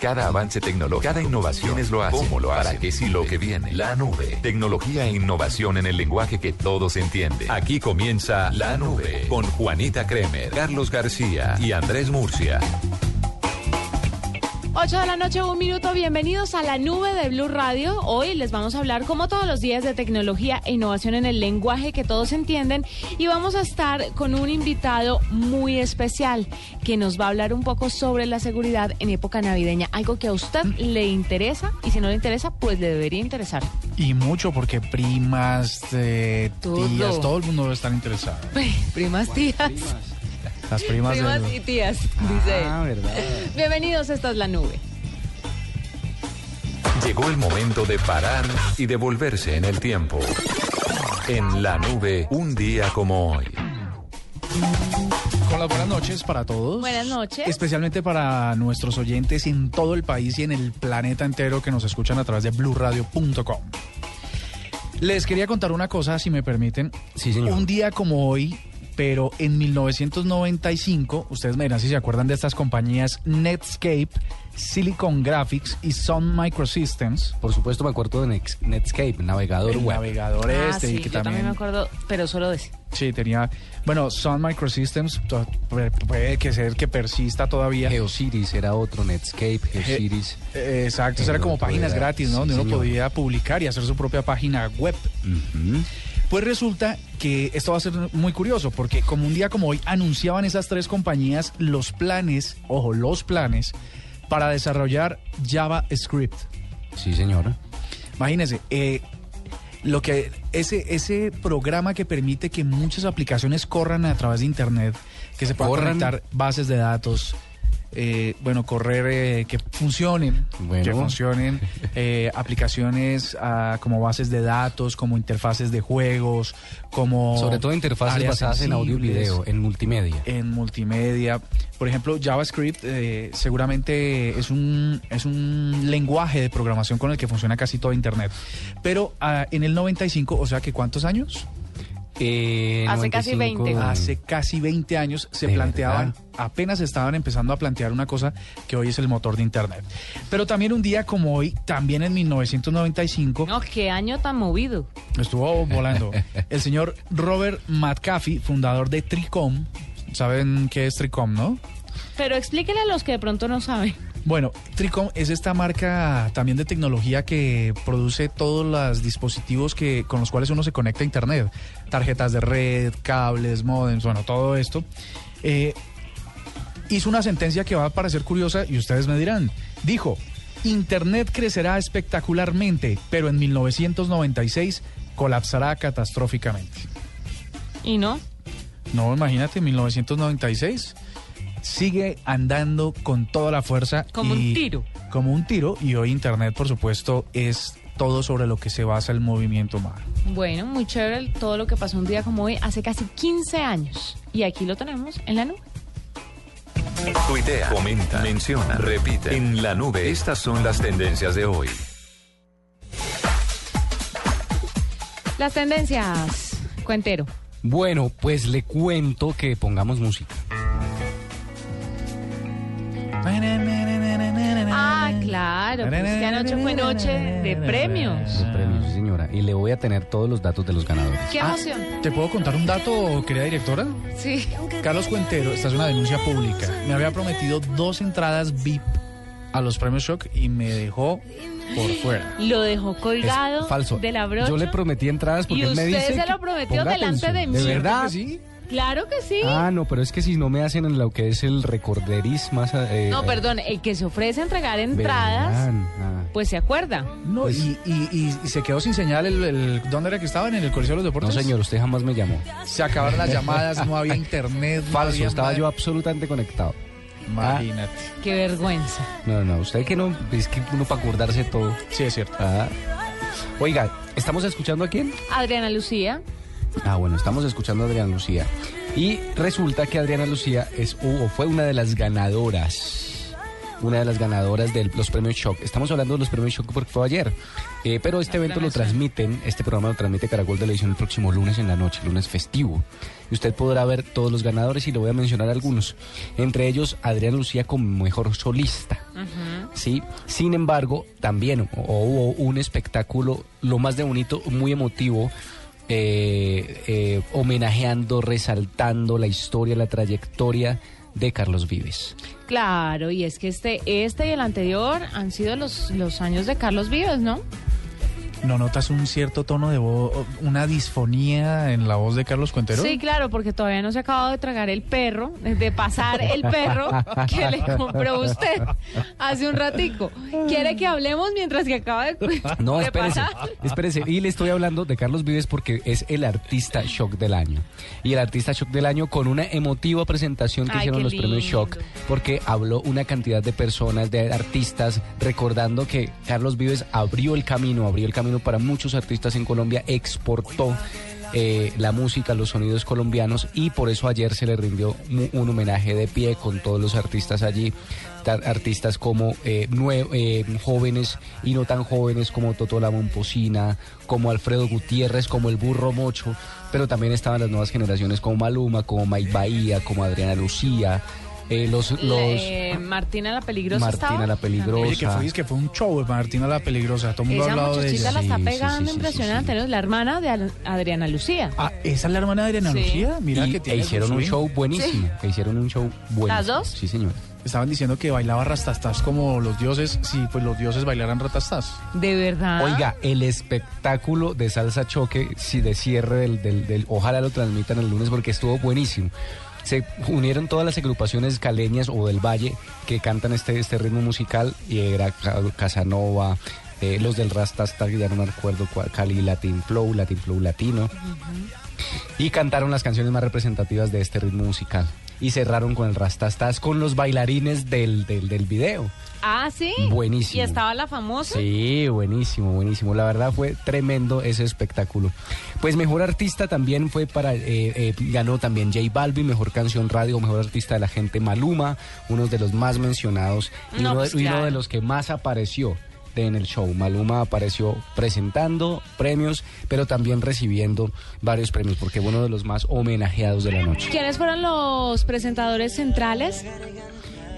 Cada avance tecnológico, cada innovación es lo hace. ¿Cómo lo hace? ¿Para qué sí lo que viene? La nube. Tecnología e innovación en el lenguaje que todos entienden. Aquí comienza La Nube con Juanita Kremer, Carlos García y Andrés Murcia. 8 de la noche, un minuto. Bienvenidos a la nube de Blue Radio. Hoy les vamos a hablar, como todos los días, de tecnología e innovación en el lenguaje que todos entienden. Y vamos a estar con un invitado muy especial que nos va a hablar un poco sobre la seguridad en época navideña. Algo que a usted le interesa y si no le interesa, pues le debería interesar. Y mucho porque primas, eh, Todo. tías, todo el mundo debe estar interesado. Primas, tías. Las primas, Primas del- y tías, dice. Ah, verdad. Bienvenidos, esta es la nube. Llegó el momento de parar y devolverse en el tiempo. En La Nube, un día como hoy. Con las buenas noches para todos. Buenas noches. Especialmente para nuestros oyentes en todo el país y en el planeta entero que nos escuchan a través de blurradio.com. Les quería contar una cosa, si me permiten. Sí, señor. Un día como hoy, pero en 1995, ustedes me dirán si se acuerdan de estas compañías Netscape, Silicon Graphics y Sun Microsystems. Por supuesto me acuerdo de Netscape, navegador El web. navegador Ah, este sí, y que yo también también me acuerdo, pero solo de ese. Sí, tenía. Bueno, Sun Microsystems to- puede- que ser que persista todavía. Geocities era otro, Netscape, Geocities. Eh, exacto, era como páginas era- gratis, ¿no? sí, Donde uno podía publicar y hacer su propia página web. Ujú. Pues resulta que esto va a ser muy curioso, porque como un día como hoy anunciaban esas tres compañías los planes, ojo, los planes para desarrollar JavaScript. Sí, señora. Imagínense, eh, lo que ese ese programa que permite que muchas aplicaciones corran a través de internet, que se puedan conectar bases de datos, eh, bueno, correr eh, que funcionen, Bueno. que funcionen eh, aplicaciones ah, como bases de datos, como interfaces de juegos, como Sobre todo interfaces basadas en audio y video, en multimedia. en multimedia. Por ejemplo, JavaScript eh, seguramente es un, es un lenguaje de programación con el que funciona casi todo Internet. Pero ah, en el 95, o sea que ¿cuántos años? Eh, Hace casi 20. Hace casi 20 años se ¿De planteaban, verdad? apenas estaban empezando a plantear una cosa que hoy es el motor de Internet. Pero también un día como hoy, también en 1995, No, qué año tan movido. estuvo volando el señor Robert McAfee, fundador de Tricom. ¿Saben qué es Tricom, no? Pero explíquele a los que de pronto no saben. Bueno, Tricom es esta marca también de tecnología que produce todos los dispositivos que, con los cuales uno se conecta a Internet. Tarjetas de red, cables, modems, bueno, todo esto. Eh, hizo una sentencia que va a parecer curiosa y ustedes me dirán. Dijo, Internet crecerá espectacularmente, pero en 1996 colapsará catastróficamente. ¿Y no? No, imagínate, 1996 sigue andando con toda la fuerza. Como un tiro. Como un tiro. Y hoy Internet, por supuesto, es todo sobre lo que se basa el movimiento humano. Bueno, muy chévere todo lo que pasó un día como hoy, hace casi 15 años. Y aquí lo tenemos en la nube. Tuitea, comenta, menciona, repite. En La Nube, estas son las tendencias de hoy. Las tendencias. Cuentero. Bueno, pues le cuento que pongamos música. Claro. Pues que anoche fue noche de premios. Los premios, sí, señora. Y le voy a tener todos los datos de los ganadores. Qué Ah, emoción. ¿Te puedo contar un dato, querida directora? Sí. Carlos Cuentero, esta es una denuncia pública. Me había prometido dos entradas VIP a los premios Shock y me dejó por fuera. Lo dejó colgado Es falso. de la brocha. Yo le prometí entradas porque Y él me usted dice se que lo prometió delante de mí. ¿De verdad? sí? Claro que sí. Ah, no, pero es que si no me hacen en lo que es el recorderis más... eh, no, eh, perdón, el que se ofrece a entregar entradas, verán, ah. pues se acuerda. No, Pues- y, y- y- y se quedó sin señal el, el- ¿Dónde era que estaban? ¿En el Coliseo de los No, Deportes? señor, usted jamás me llamó. Se acabaron las llamadas, no había internet. no Falso, había estaba yo absolutamente conectado. Imagínate. Qué vergüenza. No, no, usted que no, es que uno para acordarse todo. Sí, es cierto. Ah. Oiga, ¿estamos escuchando a quién? Adriana Lucía. Ah, bueno, estamos escuchando a Adriana Lucía. Y resulta que Adriana Lucía es o fue una de las ganadoras. Una de las ganadoras de los premios Shock. Estamos hablando de los premios Shock porque fue ayer. Eh, pero este evento lo transmiten, este programa lo transmite Caracol Televisión el próximo lunes en la noche, lunes festivo. Y usted podrá ver todos los ganadores y le voy a mencionar algunos. Entre ellos, Adriana Lucía como mejor solista. ¿sí? Sin embargo, también hubo un espectáculo, lo más de bonito, muy emotivo, eh, eh, homenajeando, resaltando la historia, la trayectoria de Carlos Vives. Claro, y es que este, este y el anterior han sido los, los años de Carlos Vives, ¿no? ¿No notas un cierto tono de voz, una disfonía en la voz de Carlos Cuentero? Sí, claro, porque todavía no se ha acabado de tragar el perro, de pasar el perro que le compró usted hace un ratico. ¿Quiere que hablemos mientras que acaba de, No, de espérese, pasar? espérese. Y le estoy hablando de Carlos Vives porque es el artista shock del año. Y el artista shock del año con una emotiva presentación que Ay, hicieron los premios shock porque habló una cantidad de personas, de artistas, recordando que Carlos Vives abrió el camino, abrió el camino para muchos artistas en Colombia, exportó eh, la música, los sonidos colombianos y por eso ayer se le rindió un homenaje de pie con todos los artistas allí, artistas como eh, eh, jóvenes y no tan jóvenes como Totó la Momposina, como Alfredo Gutiérrez, como el Burro Mocho, pero también estaban las nuevas generaciones como Maluma, como Mike Bahía, como Adriana Lucía, eh, los, los Le- Martina la peligrosa Martina estaba la Peligrosa. Oye, que fue, es que fue un show de Martina la Peligrosa. Todo el mundo ha hablado de ella. la está Sí, sí, pegando sí, sí, impresionante, sí, sí. ¿no? La hermana de Adriana Lucía. Ah, ¿esa es la hermana de Adriana Sí. Lucía? Mira y, que e tiene hicieron su un show buenísimo, que hicieron un show buenísimo. ¿Las dos? Sí, señor. Estaban diciendo que bailaba rastastas como los dioses. Sí, pues los dioses bailaran ratastas. De verdad. Oiga, el espectáculo de salsa choque, si de cierre del, del, del- ojalá lo transmitan el lunes porque estuvo buenísimo. Se unieron todas las agrupaciones caleñas o del Valle que cantan este, este ritmo musical y era Ca- Casanova, eh, los del Rastastar, ya no me acuerdo cuál, Cali Latin Flow, Latin Flow Latino. Y cantaron las canciones más representativas de este ritmo musical. Y cerraron con el Rastastas con los bailarines del, del, del video. Ah, sí. Buenísimo. ¿Y estaba la famosa? Sí, buenísimo, buenísimo. La verdad fue tremendo ese espectáculo. Pues mejor artista también fue para, eh, eh, ganó también J Balvin, mejor canción radio, mejor artista de la gente Maluma, uno de los más mencionados y, No, uno, de, pues uno de los que más apareció en el show. Maluma apareció presentando premios, pero también recibiendo varios premios, porque fue uno de los más homenajeados de la noche. ¿Quiénes fueron los presentadores centrales?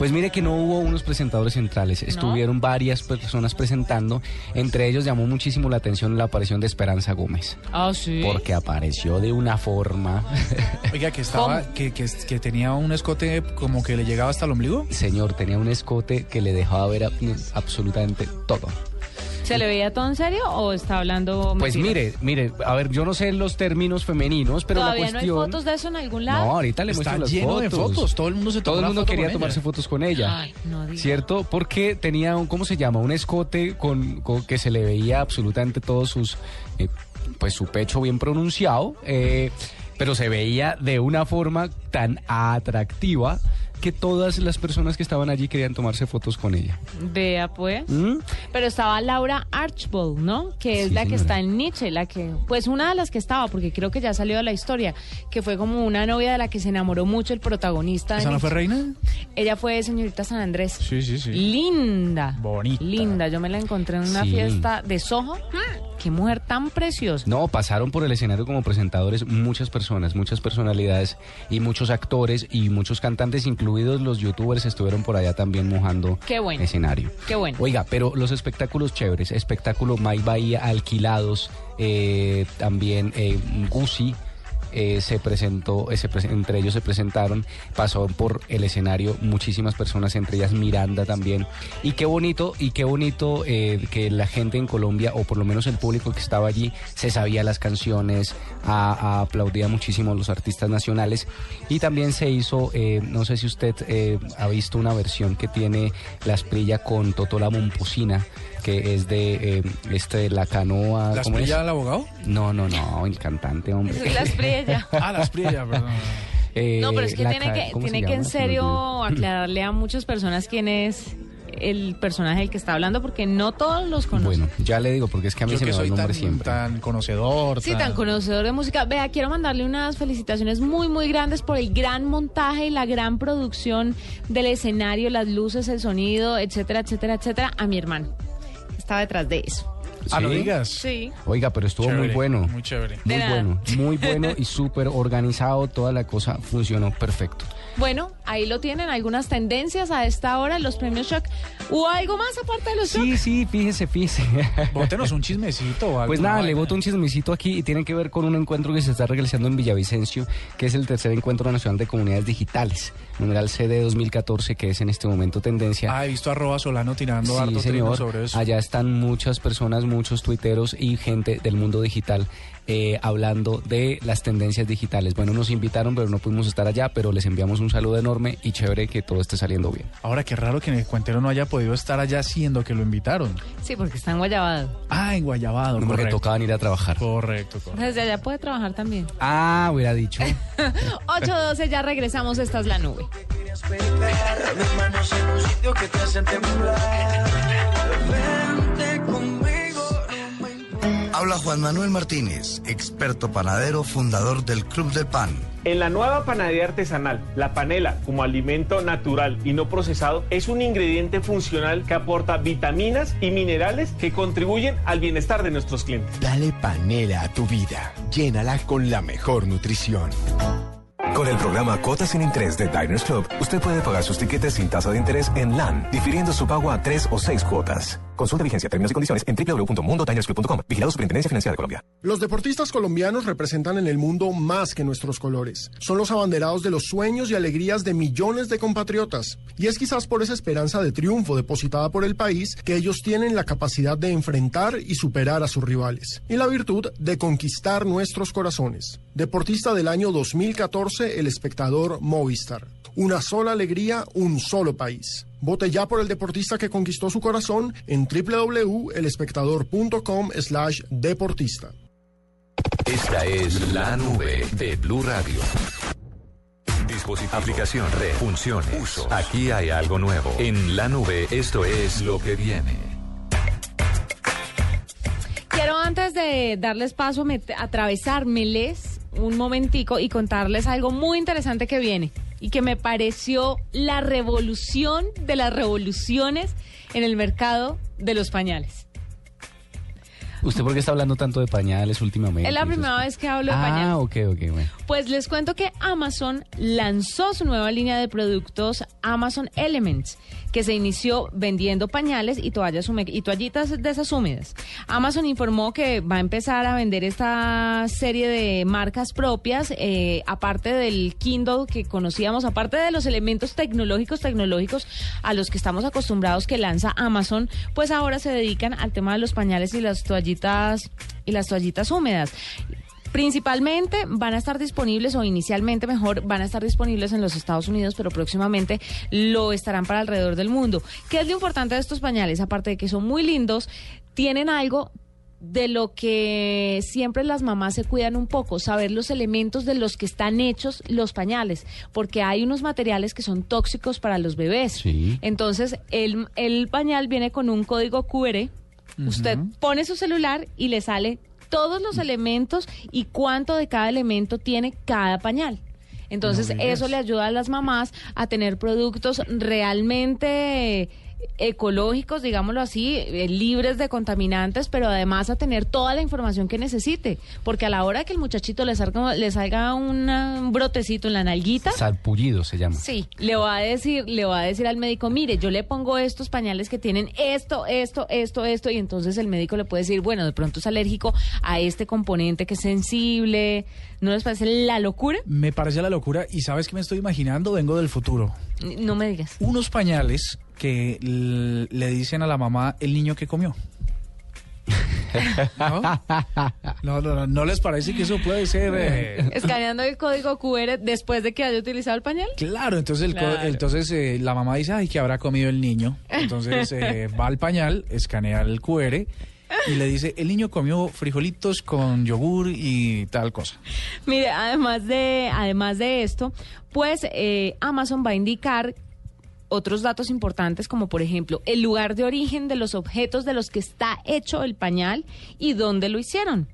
Pues mire que no hubo unos presentadores centrales, estuvieron varias personas presentando, entre ellos llamó muchísimo la atención la aparición de Esperanza Gómez, Ah, sí. porque apareció de una forma, Oiga, que estaba, que, que, que tenía un escote como que le llegaba hasta el ombligo. señor, tenía un escote que le dejaba ver a- absolutamente todo. ¿Se le veía todo en serio o está hablando Pues mentiras? mire, mire, a ver, yo no sé los términos femeninos, pero ¿Todavía la no hay cuestión... fotos de eso en algún No, lado? ahorita le Está muestro las lleno fotos. de fotos. Todo el mundo se tomó Todo el mundo quería tomarse fotos con ella. Ay, no. ¿Cierto? Porque tenía un, ¿cómo se llama? Un escote con, con que se le veía absolutamente todos sus, eh, pues su pecho bien pronunciado, eh, pero se veía de una forma tan atractiva que todas las personas que estaban allí querían tomarse fotos con ella. Vea, pues. ¿Mm? Pero estaba Laura Archbold, ¿no? Que es Sí, la que está en Nietzsche, la que, pues una de las que estaba, porque creo que ya salió de la historia, que fue como una novia de la que se enamoró mucho el protagonista. de ¿Esa no fue reina? Ella fue señorita San Andrés. Sí, sí, sí. Linda. Bonita. Linda. Yo me la encontré en una Sí. fiesta de Soho. Qué mujer tan preciosa. No, pasaron por el escenario como presentadores muchas personas, muchas personalidades y muchos actores y muchos cantantes, incluidos los youtubers, estuvieron por allá también mojando Qué bueno. escenario. Qué bueno. Oiga, pero los espectáculos chéveres, espectáculo Mike Bahía, alquilados, eh, también eh, Gucci. Eh, se presentó, eh, se pre- entre ellos se presentaron, pasó por el escenario muchísimas personas, entre ellas Miranda también. Y qué bonito, y qué bonito eh, que la gente en Colombia, o por lo menos el público que estaba allí, se sabía las canciones, aplaudía muchísimo a los artistas nacionales. Y también se hizo, eh, no sé si usted ha visto una versión que tiene la Esprilla con Totola Momposina, que es de este este la canoa. ¿La ¿cómo es? Esprilla del abogado? No, no, no, el cantante, hombre. Es la Espriella. Ah, la Esprilla, perdón. eh, No, pero es que tiene que, ¿cómo se tiene que en serio aclararle a muchas personas quién es el personaje del que está hablando, porque no todos los conocen. Bueno, ya le digo, porque es que a mí Yo se que me va soy el nombre tan, siempre. tan conocedor. Sí, tan conocedor de música. Vea, quiero mandarle unas felicitaciones muy, muy grandes por el gran montaje y la gran producción del escenario, las luces, el sonido, etcétera, etcétera, etcétera, a mi hermano. Estaba detrás de eso. Ah, no ¿Sí? digas. Sí. Oiga, pero estuvo Chévere, muy bueno. Muy chévere. Muy bueno, muy bueno y súper organizado. Toda la cosa funcionó perfecto. Bueno, ahí lo tienen, algunas tendencias a esta hora, los premios Shock. ¿Hubo algo más aparte de los Shock? Sí, sí, fíjese, fíjese. Bótenos un chismecito o algo. Pues nada, le boto un chismecito aquí y tiene que ver con un encuentro que se está realizando en Villavicencio, que es el tercer encuentro nacional de comunidades digitales, numeral CD 2014, que es en este momento tendencia. Ah, he visto a Roba Solano tirando Sí, harto señor. sobre eso. Allá están muchas personas, muchos tuiteros y gente del mundo digital eh, hablando de las tendencias digitales. Bueno, nos invitaron, pero no pudimos estar allá, pero les enviamos un saludo enorme y chévere que todo esté saliendo bien. Ahora, qué raro que en el cuentero no haya podido estar allá siendo que lo invitaron. Sí, porque está en Guayabado. Ah, en Guayabado, Porque correcto. tocaban ir a trabajar. Correcto, correcto. Desde allá puede trabajar también. Ah, hubiera dicho. 8.12, ya regresamos, esta es la nube. Mis manos en un sitio que te hacen temblar. Habla Juan Manuel Martínez, experto panadero, fundador del Club del Pan. En la nueva panadería artesanal, la panela, como alimento natural y no procesado, es un ingrediente funcional que aporta vitaminas y minerales que contribuyen al bienestar de nuestros clientes. Dale panela a tu vida. Llénala con la mejor nutrición. Con el programa Cuotas sin Interés de Diners Club, usted puede pagar sus tiquetes sin tasa de interés en LAN, difiriendo su pago a tres o seis cuotas. Consulta vigencia, términos y condiciones en www.mundotinersclub.com. Vigilado Superintendencia Financiera de Colombia. Los deportistas colombianos representan en el mundo más que nuestros colores. Son los abanderados de los sueños y alegrías de millones de compatriotas. Y es quizás por esa esperanza de triunfo depositada por el país que ellos tienen la capacidad de enfrentar y superar a sus rivales. Y la virtud de conquistar nuestros corazones. Deportista del año 2014, el espectador Movistar. Una sola alegría, un solo país. Vote ya por el deportista que conquistó su corazón en www.elespectador.com slash deportista. Esta es la nube de Blue Radio. Dispositivo, aplicación, red, funciones, uso. Aquí hay algo nuevo. En la nube, esto es lo que viene. Quiero antes de darles paso, met- atravesármeles un momentico y contarles algo muy interesante que viene y que me pareció la revolución de las revoluciones en el mercado de los pañales. ¿Usted por qué está hablando tanto de pañales últimamente? Es la primera vez que hablo de pañales. Ah, ok, ok, bueno. Pues les cuento que Amazon lanzó su nueva línea de productos Amazon Elements, que se inició vendiendo pañales y toallas y toallitas de esas húmedas. Amazon informó que va a empezar a vender esta serie de marcas propias, eh, aparte del Kindle que conocíamos, aparte de los elementos tecnológicos, tecnológicos a los que estamos acostumbrados que lanza Amazon, pues ahora se dedican al tema de los pañales y las toallitas y las toallitas húmedas. Principalmente van a estar disponibles, o inicialmente mejor, van a estar disponibles en los Estados Unidos, pero próximamente lo estarán para alrededor del mundo. ¿Qué es lo importante de estos pañales? Aparte de que son muy lindos, tienen algo de lo que siempre las mamás se cuidan un poco, saber los elementos de los que están hechos los pañales, porque hay unos materiales que son tóxicos para los bebés. Sí. Entonces, el, el pañal viene con un código QR. Usted pone su celular y le sale todos los elementos y cuánto de cada elemento tiene cada pañal. Entonces, No eso le ayuda a las mamás a tener productos realmente ecológicos, digámoslo así, eh, libres de contaminantes, pero además a tener toda la información que necesite, porque a la hora que el muchachito le salga, le salga una- un brotecito en la nalguita, Salpullido se llama. Sí, le va a decir, le va a decir al médico, mire, yo le pongo estos pañales que tienen esto, esto, esto, esto, y entonces el médico le puede decir, bueno, de pronto es alérgico a este componente que es sensible. ¿No les parece la locura? Me parece la locura y sabes que me estoy imaginando, vengo del futuro. No me digas. Unos pañales que le dicen a la mamá el niño que comió. ¿No? No, no, no, ¿no les parece que eso puede ser... eh, Escaneando el código QR después de que haya utilizado el pañal. Claro, entonces, el Claro. entonces eh, la mamá dice, ay, que habrá comido el niño. Entonces eh, va al pañal, escanea el QR y le dice, el niño comió frijolitos con yogur y tal cosa. Mire, además de, además de esto, pues eh, Amazon va a indicar otros datos importantes como por ejemplo el lugar de origen de los objetos de los que está hecho el pañal y dónde lo hicieron.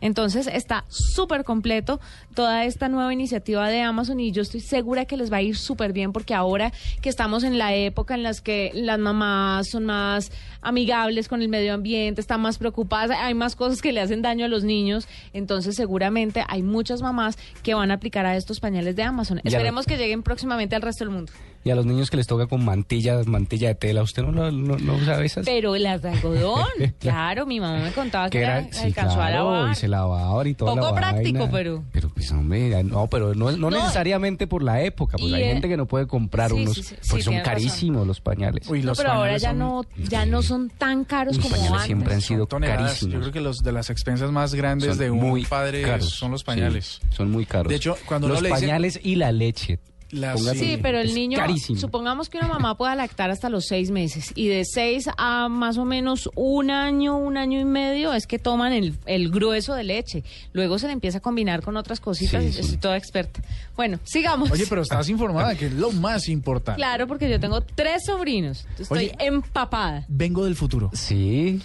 Entonces está súper completo toda esta nueva iniciativa de Amazon y yo estoy segura que les va a ir súper bien porque ahora que estamos en la época en las que las mamás son más amigables con el medio ambiente, están más preocupadas, hay más cosas que le hacen daño a los niños, entonces seguramente hay muchas mamás que van a aplicar a estos pañales de Amazon. Ya. Esperemos que lleguen próximamente al resto del mundo. Y a los niños que les toca con mantilla, mantilla de tela, ¿usted no, lo- no, no sabe esas? Pero las de algodón, claro, mi mamá me contaba que, era, sí, alcanzó a claro, lavar. y se lavaba y toda Poco la práctico, vaina. pero- Pero pues hombre, no, pero no, no, No. necesariamente por la época, Y, hay eh, gente que no puede comprar sí, unos, sí, sí, porque sí, son razón. carísimos los pañales. Uy, No, los pero ahora ya son- no, ya no son tan caros Los como pañales antes. siempre han sido carísimos. Yo creo que los de las expensas más grandes Son de un muy padre caros, son los sí, pañales. son muy caros. De hecho, cuando los pañales y la leche. Las- Sí, pero el es niño, carísimo. supongamos que una mamá pueda lactar hasta los seis meses y de seis a más o menos un año, un año y medio es que toman el, el grueso de leche. Luego se le empieza a combinar con otras cositas Sí, y sí. estoy toda experta. Bueno, sigamos. Oye, pero estás informada, que es lo más importante. Claro, porque yo tengo tres sobrinos. Estoy Oye. empapada. Vengo del futuro. Sí.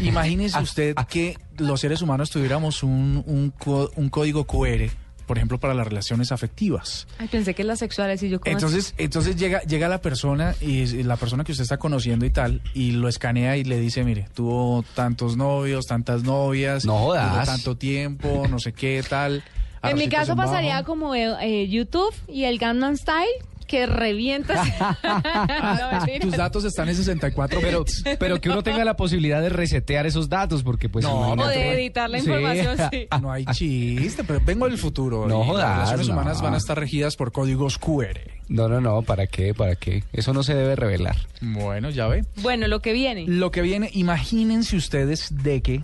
Imagínese usted que los seres humanos tuviéramos un, un, un código QR, por ejemplo, para las relaciones afectivas. Ay, pensé que las sexuales y yo como Entonces, entonces llega, llega la persona y la persona que usted está conociendo y tal, y lo escanea y le dice, mire, tuvo tantos novios, tantas novias, No jodas. tanto tiempo, no sé qué, tal. En mi caso bajo. pasaría como eh, eh, YouTube y el Gangnam Style que revientas. No. Tus datos están en 64 Pero, pero que uno tenga la posibilidad de resetear esos datos, porque pues... No, o imagínate. de editar la información, sí. No hay chiste, pero vengo del futuro. No jodas, Las relaciones no. humanas van a estar regidas por códigos QR. No, no, no, ¿para qué? ¿Para qué? Eso no se debe revelar. Bueno, ya ve. Bueno, lo que viene. Lo que viene, imagínense ustedes de que,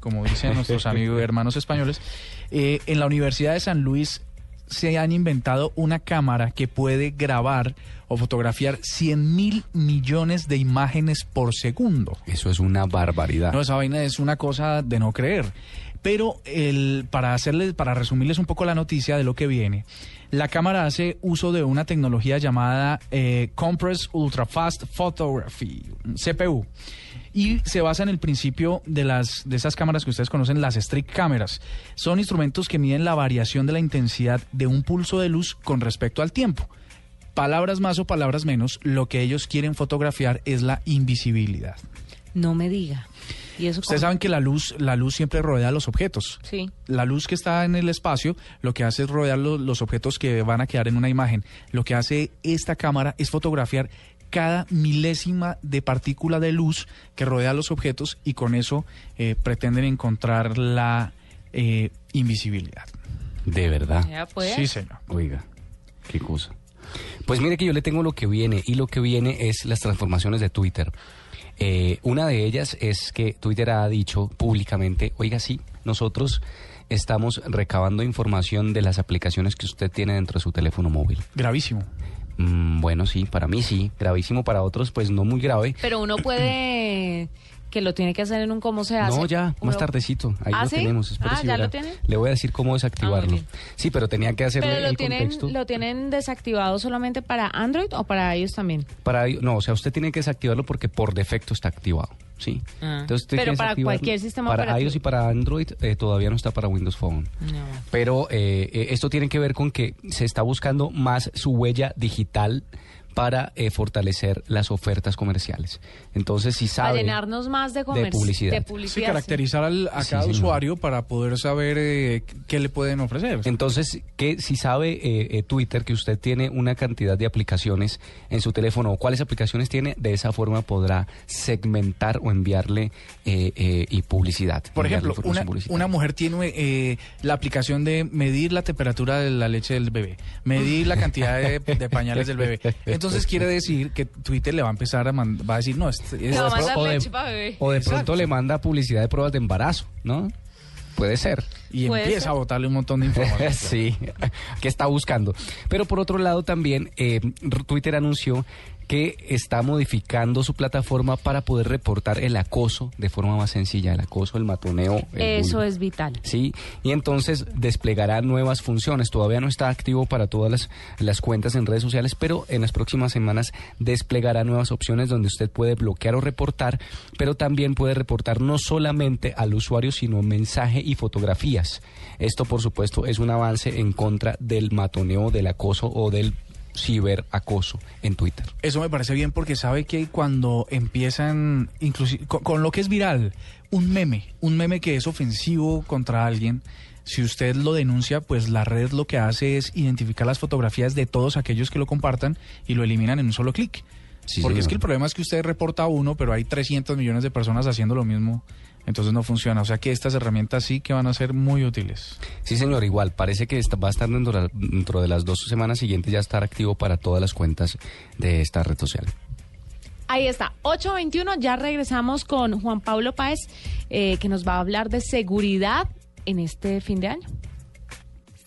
como dicen nuestros amigos hermanos españoles, eh, en la Universidad de San Luis se han inventado una cámara que puede grabar o fotografiar 100 mil millones de imágenes por segundo. Eso es una barbaridad. No, esa vaina es una cosa de no creer. Pero el, para hacerles, para resumirles un poco la noticia de lo que viene, la cámara hace uso de una tecnología llamada eh, Compress Ultra Fast Photography, CPU. Y se basa en el principio de las de esas cámaras que ustedes conocen, las Strict cámaras. Son instrumentos que miden la variación de la intensidad de un pulso de luz con respecto al tiempo. Palabras más o palabras menos, lo que ellos quieren fotografiar es la invisibilidad. No me diga. ¿Y eso Ustedes cómo? saben que la luz, la luz siempre rodea los objetos. Sí. La luz que está en el espacio lo que hace es rodear lo- los objetos que van a quedar en una imagen. Lo que hace esta cámara es fotografiar cada milésima de partícula de luz que rodea los objetos y con eso eh, pretenden encontrar la eh, invisibilidad. De verdad. Ya pues. Sí, señor. Oiga, qué cosa. Pues mire que yo le tengo lo que viene y lo que viene es las transformaciones de Twitter. Eh, una de ellas es que Twitter ha dicho públicamente, oiga sí, nosotros estamos recabando información de las aplicaciones que usted tiene dentro de su teléfono móvil. Gravísimo. Mm, bueno, sí, para mí sí, gravísimo para otros, pues no muy grave. Pero uno puede que lo tiene que hacer en un cómo se hace. No, ya, más tardecito. Ahí ¿Ah, lo sí? tenemos. Ah, si ¿ya verá. lo tiene? Le voy a decir cómo desactivarlo. bien. sí, pero tenía que hacerle Pero lo el tienen, contexto. lo tienen desactivado solamente para Android o para ellos también. Para, no, o sea, usted tiene que desactivarlo porque por defecto está activado. Sí. Ah. Entonces, Pero para cualquier sistema Para operativo. iOS y para Android eh, todavía no está para Windows Phone. Pero eh, eh, esto tiene que ver con que se está buscando más su huella digital para eh, fortalecer las ofertas comerciales. Entonces, si Para sabe... llenarnos más de, comercio, publicidad. de Sí, Sí, publicidad. caracterizar al- a Sí, cada señor. usuario para poder saber eh, qué le pueden ofrecer. Entonces, que si sabe eh, eh, Twitter que usted tiene una cantidad de aplicaciones en su teléfono o cuáles aplicaciones tiene, de esa forma podrá segmentar o enviarle eh, eh, y publicidad. Por ejemplo, una, mujer tiene eh, la aplicación de medir la temperatura de la leche del bebé, medir la cantidad de, de pañales del bebé. Entonces quiere decir que Twitter le va a empezar a mand- va a decir, no, este- Le va a mandar o de- leche para bebé. O de pronto le manda publicidad de pruebas de embarazo, ¿no? Puede ser. y Puede empieza ser. a botarle un montón de información. sí, que está buscando. Pero por otro lado también, eh, Twitter anunció que está modificando su plataforma para poder reportar el acoso de forma más sencilla, el acoso, el matoneo. el Eso bullying. es vital. Sí, y entonces desplegará nuevas funciones. Todavía no está activo para todas las, las cuentas en redes sociales, pero en las próximas semanas desplegará nuevas opciones donde usted puede bloquear o reportar, pero también puede reportar no solamente al usuario, sino mensaje y fotografías. Esto, por supuesto, es un avance en contra del matoneo, del acoso o del ciberacoso en Twitter. Eso me parece bien porque sabe que cuando empiezan, inclusive con, con lo que es viral, un meme, un meme que es ofensivo contra alguien, si usted lo denuncia, pues la red lo que hace es identificar las fotografías de todos aquellos que lo compartan y lo eliminan en un solo clic. Sí, porque es que el problema es que usted reporta uno, pero hay 300 millones de personas haciendo lo mismo, entonces no funciona. O sea que estas herramientas sí que van a ser muy útiles. Sí, señor, igual, parece que va a estar dentro, de la- dentro de las dos semanas siguientes ya estar activo para todas las cuentas de esta red social. Ahí está, 821, ya regresamos con Juan Pablo Páez, eh, que nos va a hablar de seguridad en este fin de año.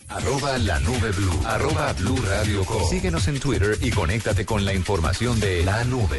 Arroba la nube blue. Arroba blue radio com. Síguenos en Twitter y conéctate con la información de la nube.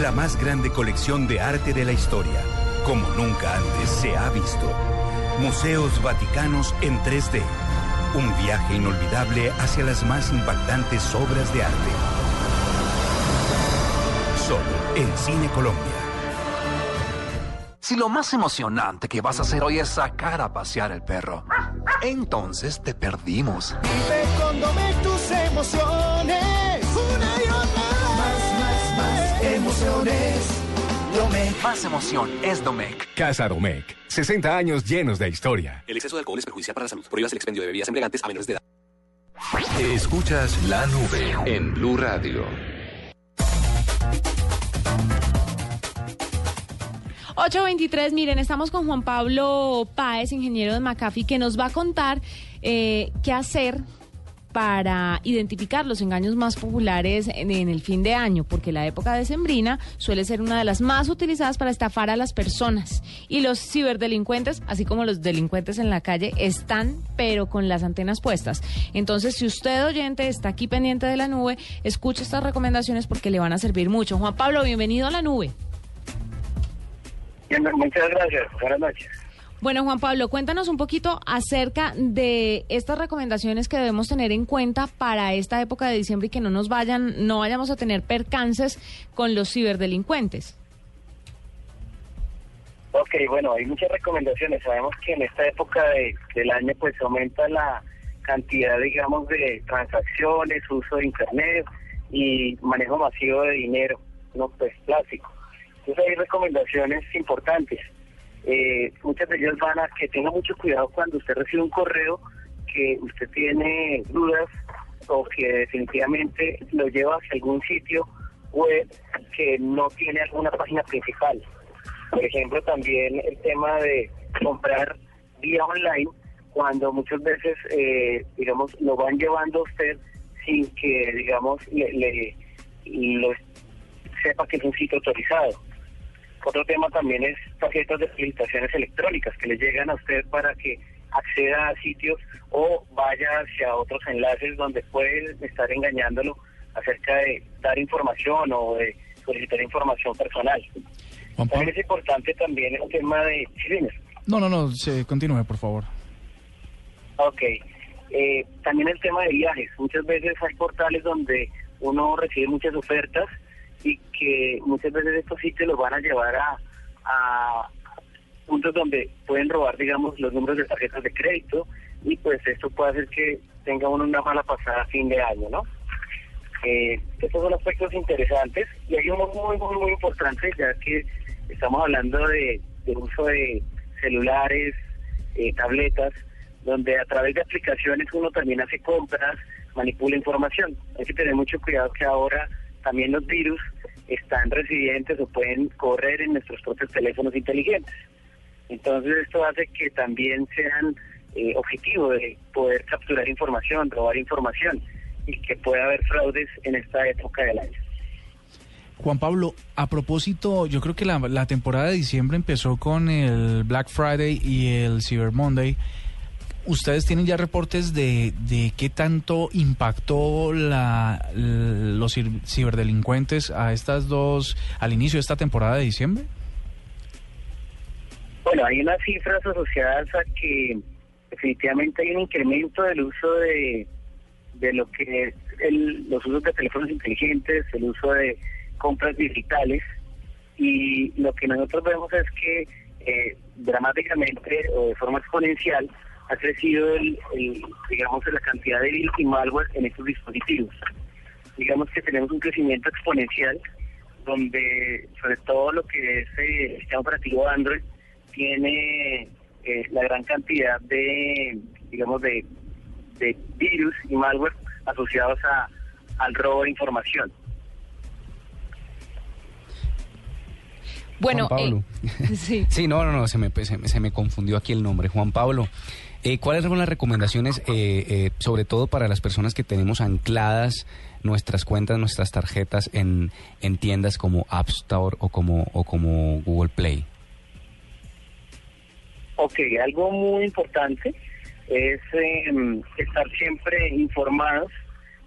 la más grande colección de arte de la historia, como nunca antes se ha visto. Museos Vaticanos en 3D. Un viaje inolvidable hacia las más impactantes obras de arte. Solo en Cine Colombia. Si lo más emocionante que vas a hacer hoy es sacar a pasear el perro, entonces te perdimos. Vive con tus emociones. Emociones. Domec. Más emoción es Domec. Casa Domecq. 60 años llenos de historia. El exceso de alcohol es perjudicial para la salud. Prohíbas el expendio de bebidas embriagantes a menores de edad. Escuchas la nube en Blue Radio. 823, miren, estamos con Juan Pablo Páez, ingeniero de McAfee, que nos va a contar eh, qué hacer para identificar los engaños más populares en, el fin de año, porque la época decembrina suele ser una de las más utilizadas para estafar a las personas. Y los ciberdelincuentes, así como los delincuentes en la calle, están, pero con las antenas puestas. Entonces, si usted oyente está aquí pendiente de la nube, escuche estas recomendaciones porque le van a servir mucho. Juan Pablo, bienvenido a la nube. Muchas gracias. Buenas noches. Bueno, Juan Pablo, cuéntanos un poquito acerca de estas recomendaciones que debemos tener en cuenta para esta época de diciembre y que no nos vayan, no vayamos a tener percances con los ciberdelincuentes. Ok, bueno, hay muchas recomendaciones. Sabemos que en esta época de- del año pues aumenta la cantidad, digamos, de transacciones, uso de Internet y manejo masivo de dinero, no pues plástico. Entonces hay recomendaciones importantes. Eh, muchas de ellas van a que tenga mucho cuidado cuando usted recibe un correo que usted tiene dudas o que definitivamente lo lleva hacia algún sitio web que no tiene alguna página principal. Por ejemplo, también el tema de comprar vía online, cuando muchas veces, eh, digamos, lo van llevando a usted sin que, digamos, le, le- lo sepa que es un sitio autorizado. Otro tema también es tarjetas de felicitaciones electrónicas que le llegan a usted para que acceda a sitios o vaya hacia otros enlaces donde pueden estar engañándolo acerca de dar información o de solicitar información personal. También es importante también el tema de... Sí. No, no, no, se, continúe, por favor. Ok. Eh, también el tema de viajes. Muchas veces hay portales donde uno recibe muchas ofertas y que muchas veces estos sitios los van a llevar a, a puntos donde pueden robar, digamos, los números de tarjetas de crédito y pues esto puede hacer que tenga uno una mala pasada a fin de año, ¿no? Eh, estos son aspectos interesantes y hay uno muy, muy, muy importante ya que estamos hablando de, de uso de celulares, eh, tabletas, donde a través de aplicaciones uno también hace compras, manipula información. Hay que tener mucho cuidado que ahora también los virus están residentes o pueden correr en nuestros propios teléfonos inteligentes. Entonces esto hace que también sean eh, objetivo de poder capturar información, robar información y que pueda haber fraudes en esta época del año. Juan Pablo, a propósito, yo creo que la, la temporada de diciembre empezó con el Black Friday y el Cyber Monday. ¿Ustedes tienen ya reportes de, de qué tanto impactó la, los ciberdelincuentes a estas dos, al inicio de esta temporada de diciembre? Bueno, hay unas cifras asociadas a que definitivamente hay un incremento del uso de, de lo que es el- los usos de teléfonos inteligentes, el uso de compras digitales y lo que nosotros vemos es que eh, dramáticamente o de forma exponencial ha crecido el, el, digamos la cantidad de virus y malware en estos dispositivos. Digamos que tenemos un crecimiento exponencial donde sobre todo lo que es eh, el sistema operativo Android tiene eh, la gran cantidad de, digamos, de, de virus y malware asociados a, al robo de información. Bueno, Juan Pablo. eh, sí. Sí, no, no, no, se me, se, me, se me confundió aquí el nombre. Juan Pablo, eh, ¿cuáles son las recomendaciones, eh, eh, sobre todo para las personas que tenemos ancladas nuestras cuentas, nuestras tarjetas en, en tiendas como App Store o como, o como Google Play? Ok, algo muy importante es eh, estar siempre informados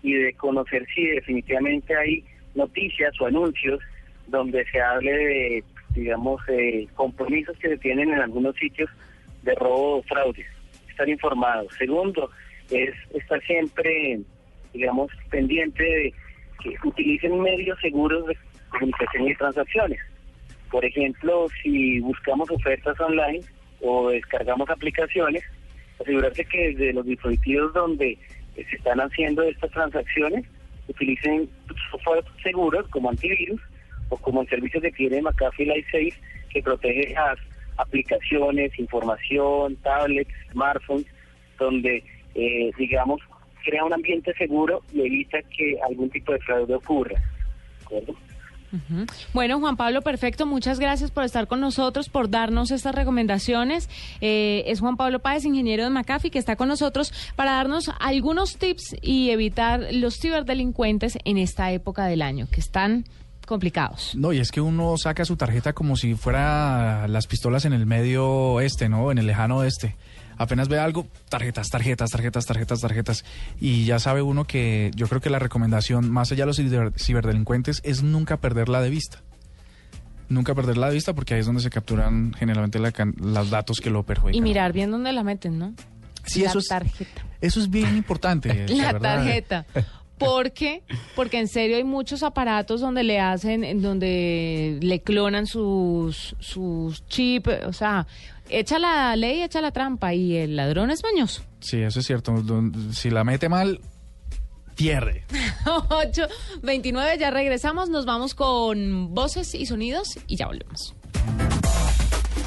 y de conocer si definitivamente hay noticias o anuncios donde se hable de, digamos, compromisos que se tienen en algunos sitios de robo o fraude. Estar informados. Segundo, es estar siempre, digamos, pendiente de que utilicen medios seguros de comunicación y transacciones. Por ejemplo, si buscamos ofertas online o descargamos aplicaciones, asegurarse que desde los dispositivos donde se están haciendo estas transacciones utilicen software seguros como antivirus o como el servicio que tiene McAfee Life que protege las aplicaciones, información, tablets, smartphones, donde, eh, digamos, crea un ambiente seguro y evita que algún tipo de fraude ocurra. Bueno, Juan Pablo, perfecto. Muchas gracias por estar con nosotros, por darnos estas recomendaciones. Eh, es Juan Pablo Páez, ingeniero de McAfee, que está con nosotros para darnos algunos tips y evitar los ciberdelincuentes en esta época del año, que están complicados. No, y es que uno saca su tarjeta como si fuera las pistolas en el medio oeste, ¿no? En el lejano oeste. Apenas ve algo, tarjetas, tarjetas, tarjetas, tarjetas, tarjetas. Y ya sabe uno que yo creo que la recomendación, más allá de los ciber- ciberdelincuentes, es nunca perderla de vista. Nunca perderla de vista porque ahí es donde se capturan generalmente la los datos que lo perjudican. Y mirar bien dónde la meten, ¿no? Sí, la eso es- tarjeta. Eso es bien importante. La tarjeta. ¿Por qué? Porque en serio hay muchos aparatos donde le hacen, en donde le clonan sus, sus chips, o sea, echa la ley, echa la trampa y el ladrón es mañoso. Sí, eso es cierto. Si la mete mal, pierde. 8.29, ya regresamos, nos vamos con voces y sonidos y ya volvemos.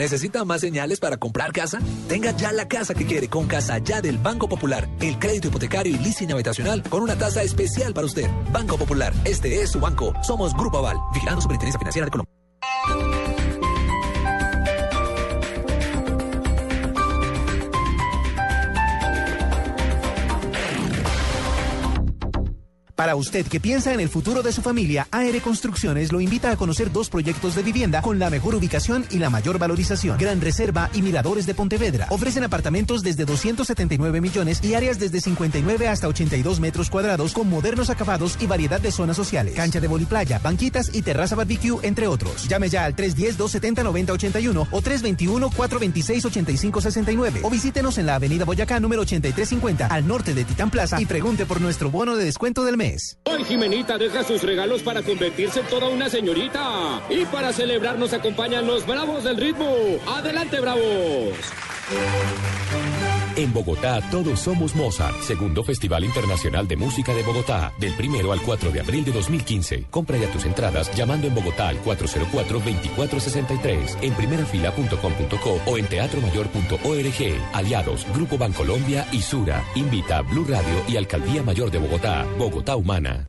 ¿Necesita más señales para comprar casa? Tenga ya la casa que quiere con Casa Ya del Banco Popular. El crédito hipotecario y leasing habitacional con una tasa especial para usted. Banco Popular, este es su banco. Somos Grupo Aval, vigilando Superintendencia Financiera de Colombia. Para usted que piensa en el futuro de su familia, AR Construcciones lo invita a conocer dos proyectos de vivienda con la mejor ubicación y la mayor valorización. Gran Reserva y Miradores de Pontevedra. Ofrecen apartamentos desde 279 millones y áreas desde 59 hasta 82 metros cuadrados con modernos acabados y variedad de zonas sociales. Cancha de voliplaya, banquitas y terraza barbecue, entre otros. Llame ya al 310-270-9081 o 321-426-8569 o visítenos en la avenida Boyacá número 8350 al norte de Titán Plaza y pregunte por nuestro bono de descuento del mes. Hoy Jimenita deja sus regalos para convertirse en toda una señorita. Y para celebrar nos acompañan los Bravos del Ritmo. ¡Adelante, Bravos! En Bogotá todos somos Mozart, segundo Festival Internacional de Música de Bogotá, del primero al 4 de abril de 2015. Compra ya tus entradas llamando en Bogotá al 404-2463, en primerafila.com.co o en teatromayor.org. Aliados, Grupo Bancolombia y Sura. Invita Blue Radio y Alcaldía Mayor de Bogotá, Bogotá Humana.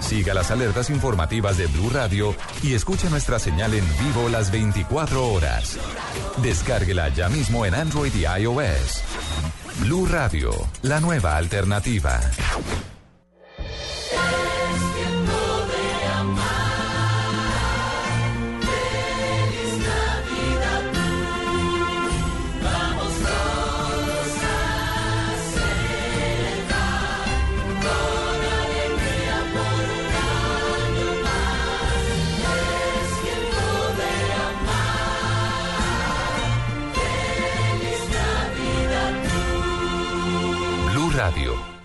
Siga las alertas informativas de Blue Radio y escuche nuestra señal en vivo las 24 horas. Descárguela ya mismo en Android y iOS. Blue Radio, la nueva alternativa.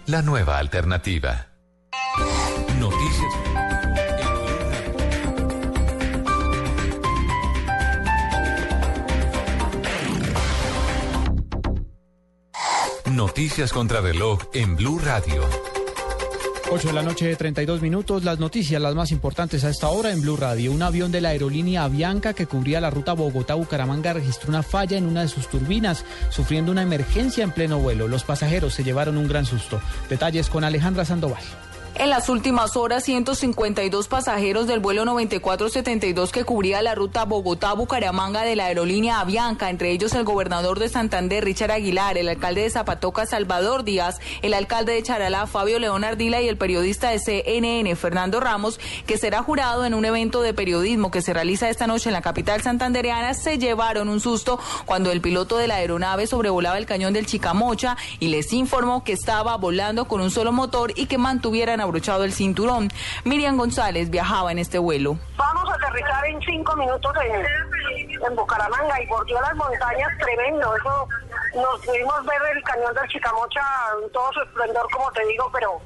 La nueva alternativa. Noticias. Noticias contra reloj en Blue Radio. 8 de la noche, 32 minutos. Las noticias, las más importantes a esta hora en Blue Radio. Un avión de la aerolínea Avianca que cubría la ruta Bogotá-Bucaramanga registró una falla en una de sus turbinas, sufriendo una emergencia en pleno vuelo. Los pasajeros se llevaron un gran susto. Detalles con Alejandra Sandoval. En las últimas horas, 152 pasajeros del vuelo 9472 que cubría la ruta Bogotá-Bucaramanga de la aerolínea Avianca, entre ellos el gobernador de Santander, Richard Aguilar, el alcalde de Zapatoca, Salvador Díaz, el alcalde de Charalá, Fabio León Ardila y el periodista de CNN, Fernando Ramos, que será jurado en un evento de periodismo que se realiza esta noche en la capital santandereana, se llevaron un susto cuando el piloto de la aeronave sobrevolaba el cañón del Chicamocha y les informó que estaba volando con un solo motor y que mantuvieran abrochado el cinturón. Miriam González viajaba en este vuelo. Vamos a aterrizar en cinco minutos en, en Bucaramanga y volvió las montañas tremendo. Eso nos pudimos ver el cañón del Chicamocha en todo su esplendor, como te digo, pero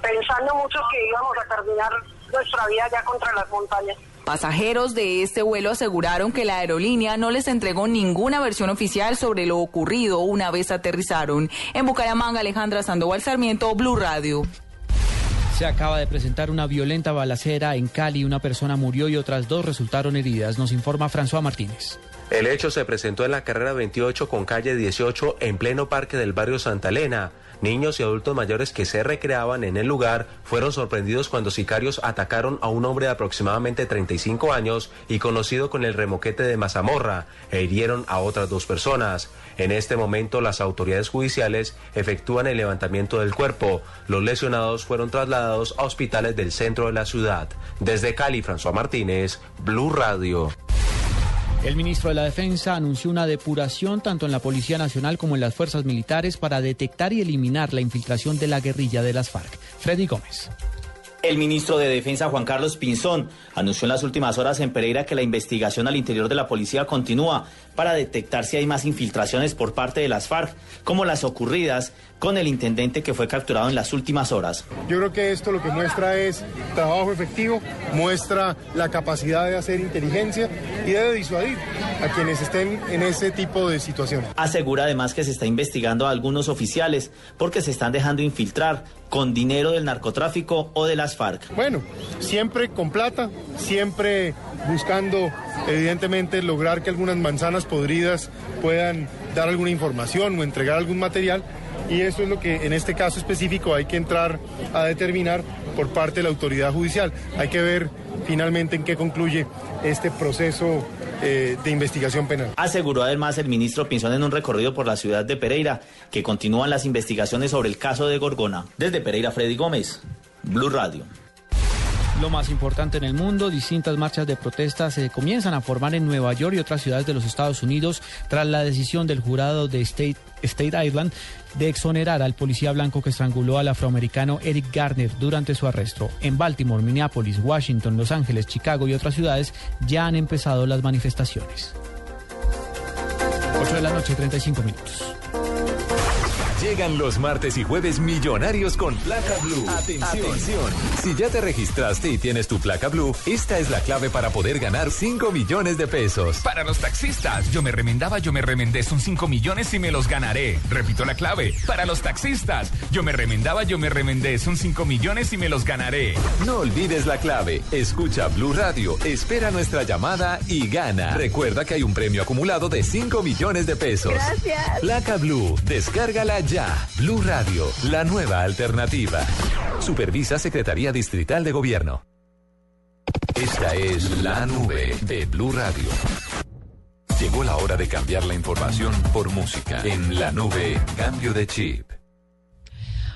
pensando mucho que íbamos a terminar nuestra vida ya contra las montañas. Pasajeros de este vuelo aseguraron que la aerolínea no les entregó ninguna versión oficial sobre lo ocurrido una vez aterrizaron. En Bucaramanga, Alejandra Sandoval Sarmiento, Blue Radio. Acaba de presentar una violenta balacera en Cali. Una persona murió y otras dos resultaron heridas. Nos informa François Martínez. El hecho se presentó en la carrera 28 con calle 18 en pleno parque del barrio Santa Elena. Niños y adultos mayores que se recreaban en el lugar fueron sorprendidos cuando sicarios atacaron a un hombre de aproximadamente 35 años y conocido con el remoquete de mazamorra e hirieron a otras dos personas. En este momento las autoridades judiciales efectúan el levantamiento del cuerpo. Los lesionados fueron trasladados a hospitales del centro de la ciudad. Desde Cali, François Martínez, Blue Radio. El ministro de la Defensa anunció una depuración tanto en la Policía Nacional como en las fuerzas militares para detectar y eliminar la infiltración de la guerrilla de las FARC. Freddy Gómez. El ministro de Defensa Juan Carlos Pinzón anunció en las últimas horas en Pereira que la investigación al interior de la policía continúa para detectar si hay más infiltraciones por parte de las FARC, como las ocurridas con el intendente que fue capturado en las últimas horas. Yo creo que esto lo que muestra es trabajo efectivo, muestra la capacidad de hacer inteligencia y debe disuadir a quienes estén en ese tipo de situaciones. Asegura además que se está investigando a algunos oficiales porque se están dejando infiltrar con dinero del narcotráfico o de las FARC. Bueno, siempre con plata, siempre buscando evidentemente lograr que algunas manzanas podridas puedan dar alguna información o entregar algún material y eso es lo que en este caso específico hay que entrar a determinar por parte de la autoridad judicial. Hay que ver finalmente en qué concluye este proceso eh, de investigación penal. Aseguró además el ministro Pinzón en un recorrido por la ciudad de Pereira que continúan las investigaciones sobre el caso de Gorgona. Desde Pereira, Freddy Gómez, Blue Radio. Lo más importante en el mundo, distintas marchas de protesta se comienzan a formar en Nueva York y otras ciudades de los Estados Unidos tras la decisión del jurado de State, State Island de exonerar al policía blanco que estranguló al afroamericano Eric Garner durante su arresto. En Baltimore, Minneapolis, Washington, Los Ángeles, Chicago y otras ciudades ya han empezado las manifestaciones. 8 de la noche, 35 minutos. Llegan los martes y jueves millonarios con placa blue. Atención. Si ya te registraste y tienes tu placa blue, esta es la clave para poder ganar 5 millones de pesos. Para los taxistas, yo me remendaba, yo me remendé, son 5 millones y me los ganaré. Repito la clave. Para los taxistas, yo me remendaba, yo me remendé, son 5 millones y me los ganaré. No olvides la clave. Escucha Blue Radio, espera nuestra llamada y gana. Recuerda que hay un premio acumulado de 5 millones de pesos. Gracias. Placa Blue, descárgala ya. Blue Radio, la nueva alternativa. Supervisa Secretaría Distrital de Gobierno. Esta es la nube de Blue Radio. Llegó la hora de cambiar la información por música. En la nube, cambio de chip.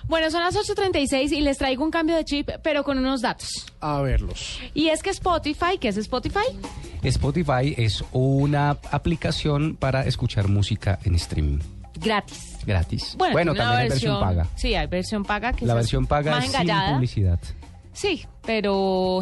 Bueno, son las 8.36 y les traigo un cambio de chip, pero con unos datos. A verlos. Y es que Spotify, ¿qué es Spotify? Spotify es una aplicación para escuchar música en streaming. Gratis. Gratis. Bueno, una también hay versión paga. Sí, hay versión paga que La versión paga más es sin engallada. publicidad. Sí, pero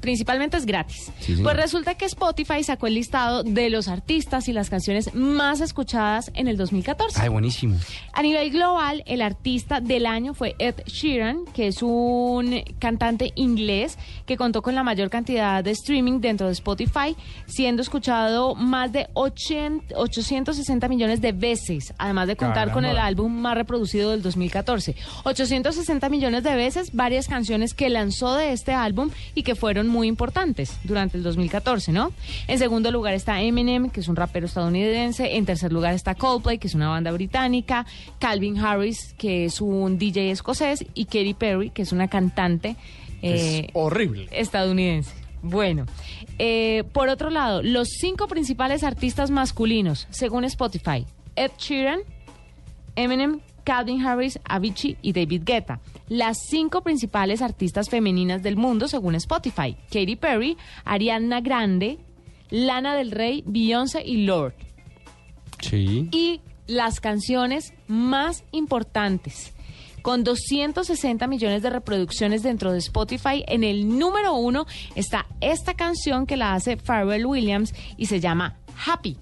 principalmente es gratis. Sí, pues resulta que Spotify sacó el listado de los artistas y las canciones más escuchadas en el 2014. Ay, buenísimo. A nivel global, el artista del año fue Ed Sheeran, que es un cantante inglés que contó con la mayor cantidad de streaming dentro de Spotify, siendo escuchado más de 80 860 millones de veces, además de contar Caramba. con el álbum más reproducido del 2014. 860 millones de veces, varias canciones que lanzó de este álbum y que fueron muy importantes durante el 2014, ¿no? En segundo lugar está Eminem, que es un rapero estadounidense. En tercer lugar está Coldplay, que es una banda británica. Calvin Harris, que es un DJ escocés. Y Katy Perry, que es una cantante eh, horrible. estadounidense. Bueno, eh, por otro lado, los cinco principales artistas masculinos, según Spotify, Ed Sheeran, Eminem, Calvin Harris, Avicii y David Guetta. Las cinco principales artistas femeninas del mundo, según Spotify, Katy Perry, Ariana Grande, Lana del Rey, Beyoncé y Lord. Sí. Y las canciones más importantes. Con 260 millones de reproducciones dentro de Spotify, en el número uno está esta canción que la hace Pharrell Williams y se llama Happy.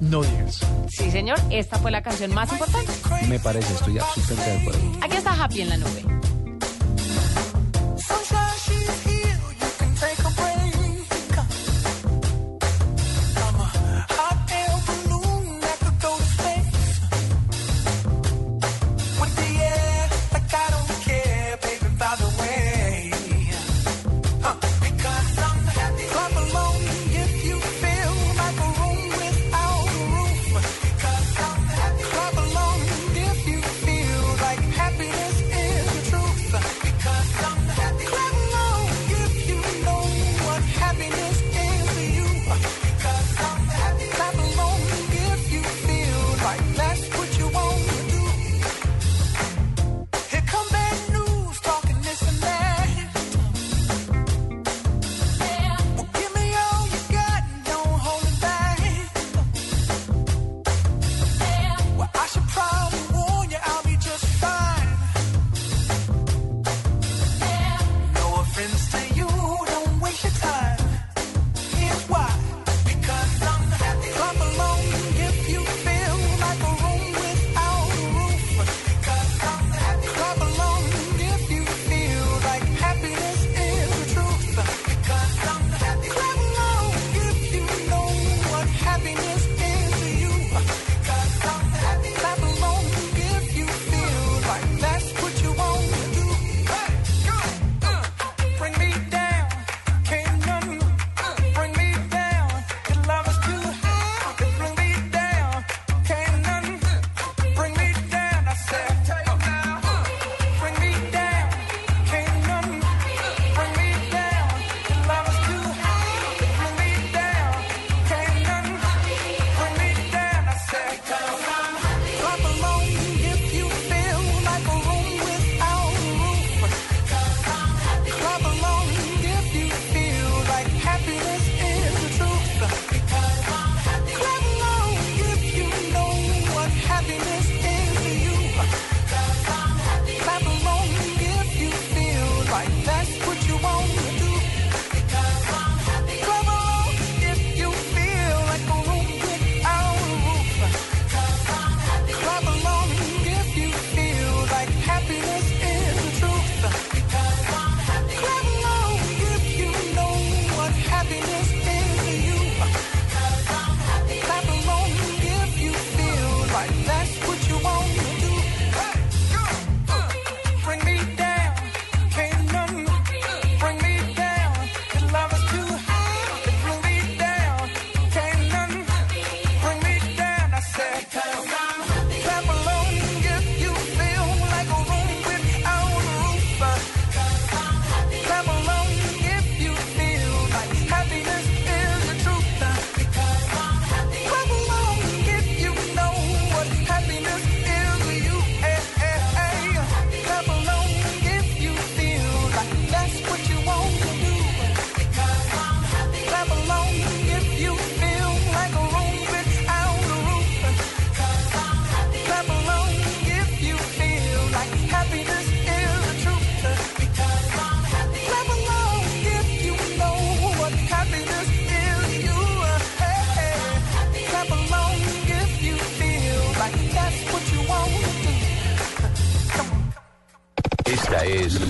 No digas. Sí, señor, esta fue la canción más importante. Me parece, estoy absolutamente de acuerdo. Aquí está Happy en la nube.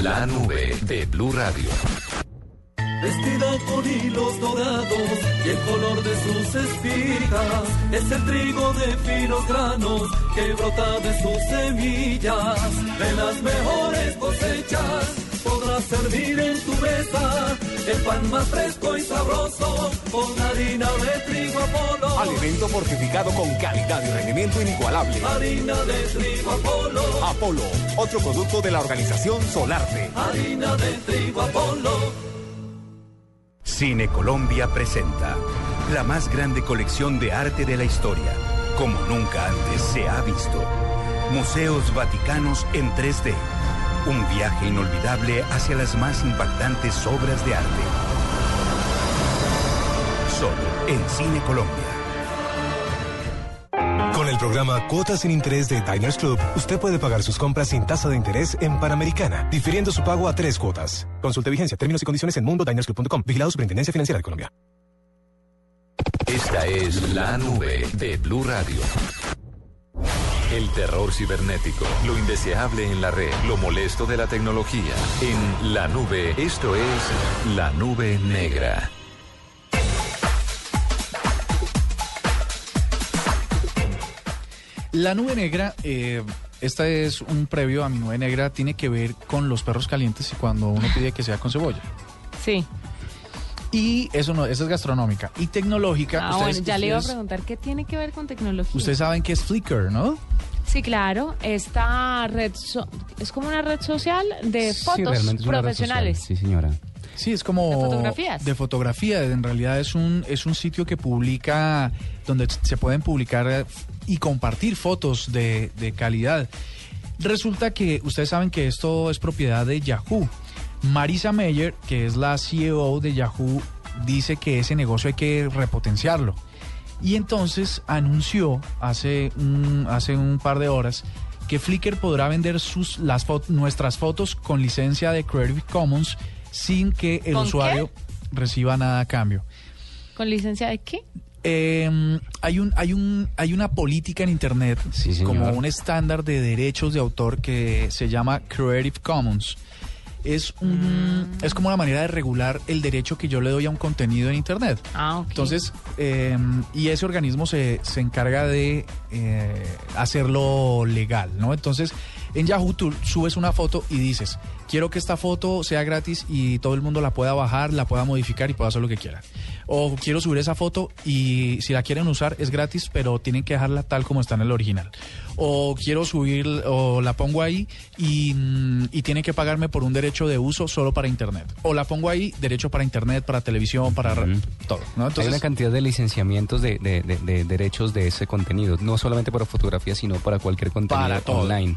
La nube de Blue Radio. Vestida con hilos dorados y el color de sus espigas es el trigo de finos granos que brota de sus semillas. De las mejores cosechas podrás servir en tu mesa el pan más fresco y sabroso con harina de trigo Apolo. Alimento fortificado con calidad y rendimiento inigualable. Harina de trigo Apolo. Apolo, otro producto de la organización Solarte. Harina de trigo Apolo. Cine Colombia presenta la más grande colección de arte de la historia, como nunca antes se ha visto. Museos Vaticanos en 3D. Un viaje inolvidable hacia las más impactantes obras de arte. Solo en Cine Colombia. Con el programa Cuotas sin Interés de Diners Club, usted puede pagar sus compras sin tasa de interés en Panamericana, difiriendo su pago a tres cuotas. Consulte vigencia, términos y condiciones en mundodinersclub.com. Vigilado Superintendencia Financiera de Colombia. Esta es la nube de Blue Radio. El terror cibernético, lo indeseable en la red, lo molesto de la tecnología. En la nube, esto es la nube negra. La nube negra, eh, esta es un previo a mi nube negra, tiene que ver con los perros calientes y cuando uno pide que sea con cebolla. Sí. Y eso no, esa es gastronómica. Y tecnológica. Ah, ustedes, bueno, ya le iba a preguntar qué tiene que ver con tecnología. ustedes saben que es Flickr, ¿no? Sí, claro. Esta red so- es como una red social de Sí, fotos realmente es una red social, profesionales. Sí, señora. Sí, es como... ¿De fotografías? De fotografía. En realidad es un, es un sitio que publica, donde se pueden publicar y compartir fotos de, de calidad. Resulta que ustedes saben que esto es propiedad de Yahoo. Marisa Meyer, que es la CEO de Yahoo, dice que ese negocio hay que repotenciarlo. Y entonces anunció hace un, hace un par de horas que Flickr podrá vender sus, las fo- nuestras fotos con licencia de Creative Commons sin que el ¿Con usuario reciba nada a cambio. ¿Con licencia de qué? Eh, hay un hay un hay una política en internet señor. como un estándar de derechos de autor que se llama Creative Commons. Es un es como una manera de regular el derecho que yo le doy a un contenido en internet. Ah. Entonces, eh, y ese organismo se, se encarga de eh, hacerlo legal, ¿no? Entonces, en Yahoo tú subes una foto y dices, quiero que esta foto sea gratis y todo el mundo la pueda bajar, la pueda modificar y pueda hacer lo que quiera. O quiero subir esa foto y si la quieren usar es gratis, pero tienen que dejarla tal como está en el original. O quiero subir, o la pongo ahí y, mm, y tienen que pagarme por un derecho de uso solo para internet. O la pongo ahí, derecho para internet, para televisión, para ra- todo. ¿no? Hay Entonces, una cantidad de licenciamientos de, de- de- de derechos de ese contenido, no solamente para fotografía, sino para cualquier contenido Para online.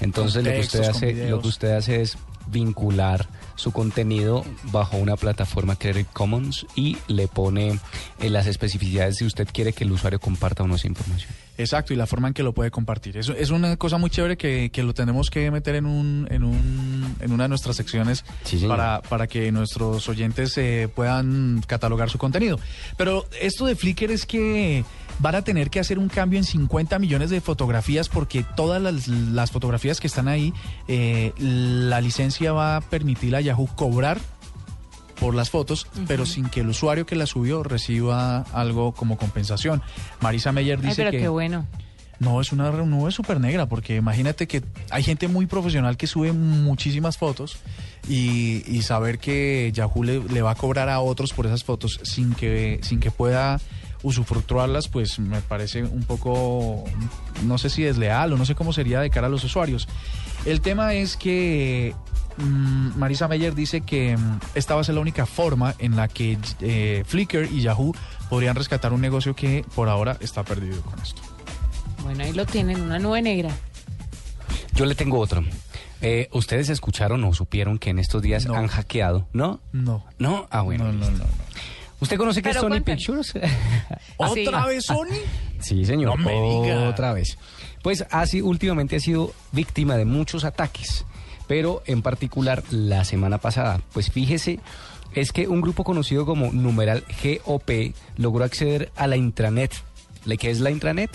Entonces lo que usted hace, videos. lo que usted hace es vincular su contenido bajo una plataforma Creative Commons y le pone eh, las especificidades si usted quiere que el usuario comparta o no esa información. Exacto, y la forma en que lo puede compartir. Eso es una cosa muy chévere que, que lo tenemos que meter en un, en un, en una de nuestras secciones para, para que nuestros oyentes eh, puedan catalogar su contenido. Pero esto de Flickr es que van a tener que hacer un cambio en 50 millones de fotografías porque todas las, las fotografías que están ahí, eh, la licencia va a permitir a Yahoo cobrar por las fotos, pero sin que el usuario que las subió reciba algo como compensación. Marisa Meyer Ay, dice pero que qué bueno. no es una nube súper negra, porque imagínate que hay gente muy profesional que sube muchísimas fotos y, y saber que Yahoo le, le va a cobrar a otros por esas fotos sin que, sin que pueda usufructuarlas, pues me parece un poco, no sé si desleal o no sé cómo sería de cara a los usuarios. El tema es que mm, Marisa Meyer dice que mm, esta va a ser la única forma en la que eh, Flickr y Yahoo podrían rescatar un negocio que por ahora está perdido con esto. Bueno, ahí lo tienen, una nube negra. Yo le tengo otro. Eh, ¿Ustedes escucharon o supieron que en estos días han hackeado? ¿No? No. ¿No? Ah, bueno. No, no, listo. ¿Usted conoce qué es Sony cuéntame. Pictures? ¿Otra vez Sony? Sí, señor. No me diga. Otra vez. Pues así últimamente ha sido víctima de muchos ataques, pero en particular la semana pasada. Pues fíjese, es que un grupo conocido como numeral GOP logró acceder a la intranet. ¿Le qué es la intranet?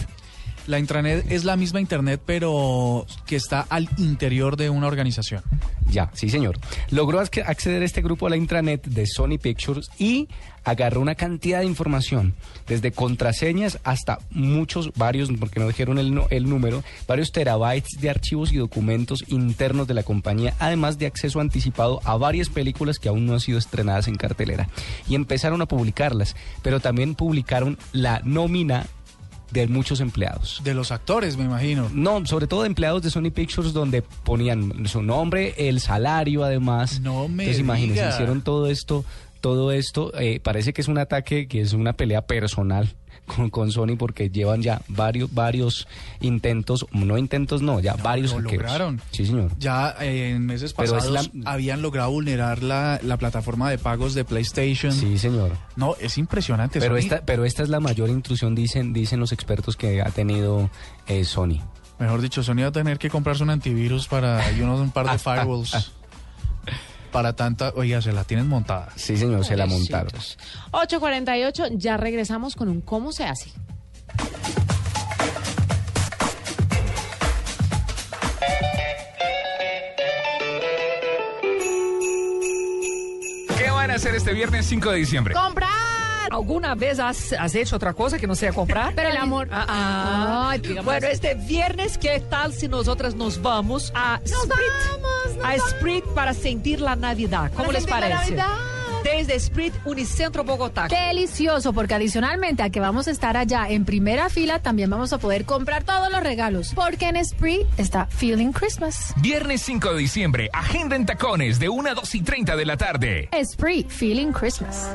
La intranet es la misma internet, pero que está al interior de una organización. Ya, sí, señor. Logró ac- acceder este grupo a la intranet de Sony Pictures y agarró una cantidad de información, desde contraseñas hasta muchos, varios, porque no dijeron el, el número, varios terabytes de archivos y documentos internos de la compañía, además de acceso anticipado a varias películas que aún no han sido estrenadas en cartelera. Y empezaron a publicarlas, pero también publicaron la nómina de muchos empleados. De los actores, me imagino. No, sobre todo de empleados de Sony Pictures donde ponían su nombre, el salario además. No me Entonces imagínense, hicieron todo esto, todo esto, eh, parece que es un ataque, que es una pelea personal con, con Sony porque llevan ya varios, varios intentos, no intentos no, ya varios lo lograron. Sí, señor. Ya eh, en meses Pero pasados la- habían logrado vulnerar la, la plataforma de pagos de PlayStation. Sí, señor. No, es impresionante. Pero Sony. esta, pero esta es la mayor intrusión, dicen, dicen los expertos que ha tenido eh, Sony. Mejor dicho, Sony va a tener que comprarse un antivirus para y unos un par de firewalls. Para tanta, oiga, se la tienen montada. Sí, señor, se la montaron. 8.48, ya regresamos con un cómo se hace. ¿Qué van a hacer este viernes 5 de diciembre? ¡Comprar! ¿Alguna vez has, has hecho otra cosa que no sea comprar? Pero el amor. Ah, ah. Ay, bueno, este viernes, ¿qué tal si nosotras nos vamos a Sprit? a Sprit para sentir la Navidad. ¿Cómo Para les sentir la parece? Navidad. Desde Sprit Unicentro Bogotá. Qué delicioso, porque adicionalmente a que vamos a estar allá en primera fila, también vamos a poder comprar todos los regalos. Porque en Spree está Feeling Christmas. Viernes 5 de diciembre, agenda en tacones de 1 a 2 y 30 de la tarde. Spree Feeling Christmas.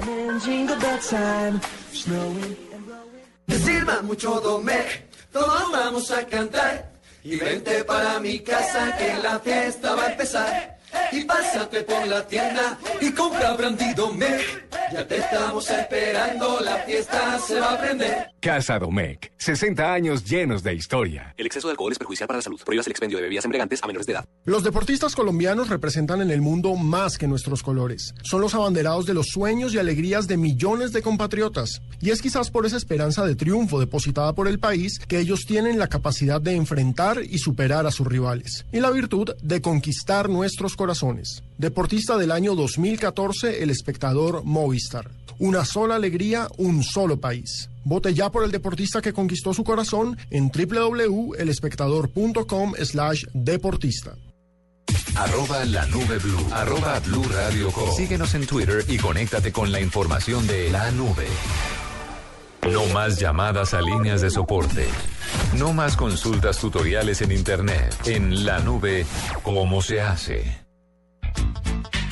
Que sirva mucho Domec, todos vamos a cantar. Y vente para mi casa que la fiesta va a empezar. Y pásate por la tienda y compra Brandy Domec. Ya te estamos esperando, la fiesta se va a prender. Casa Domecq, 60 años llenos de historia. El exceso de alcohol es perjudicial para la salud. Prohíbas el expendio de bebidas embriagantes a menores de edad. Los deportistas colombianos representan en el mundo más que nuestros colores. Son los abanderados de los sueños y alegrías de millones de compatriotas. Y es quizás por esa esperanza de triunfo depositada por el país que ellos tienen la capacidad de enfrentar y superar a sus rivales. Y la virtud de conquistar nuestros corazones. Deportista del año 2014, el espectador Movistar. Una sola alegría, un solo país. Vote ya por el deportista que conquistó su corazón en www.elespectador.com slash deportista. Arroba la nube blue. Arroba blue radio com. Síguenos en Twitter y conéctate con la información de la nube. No más llamadas a líneas de soporte. No más consultas tutoriales en internet. En la nube, ¿cómo se hace?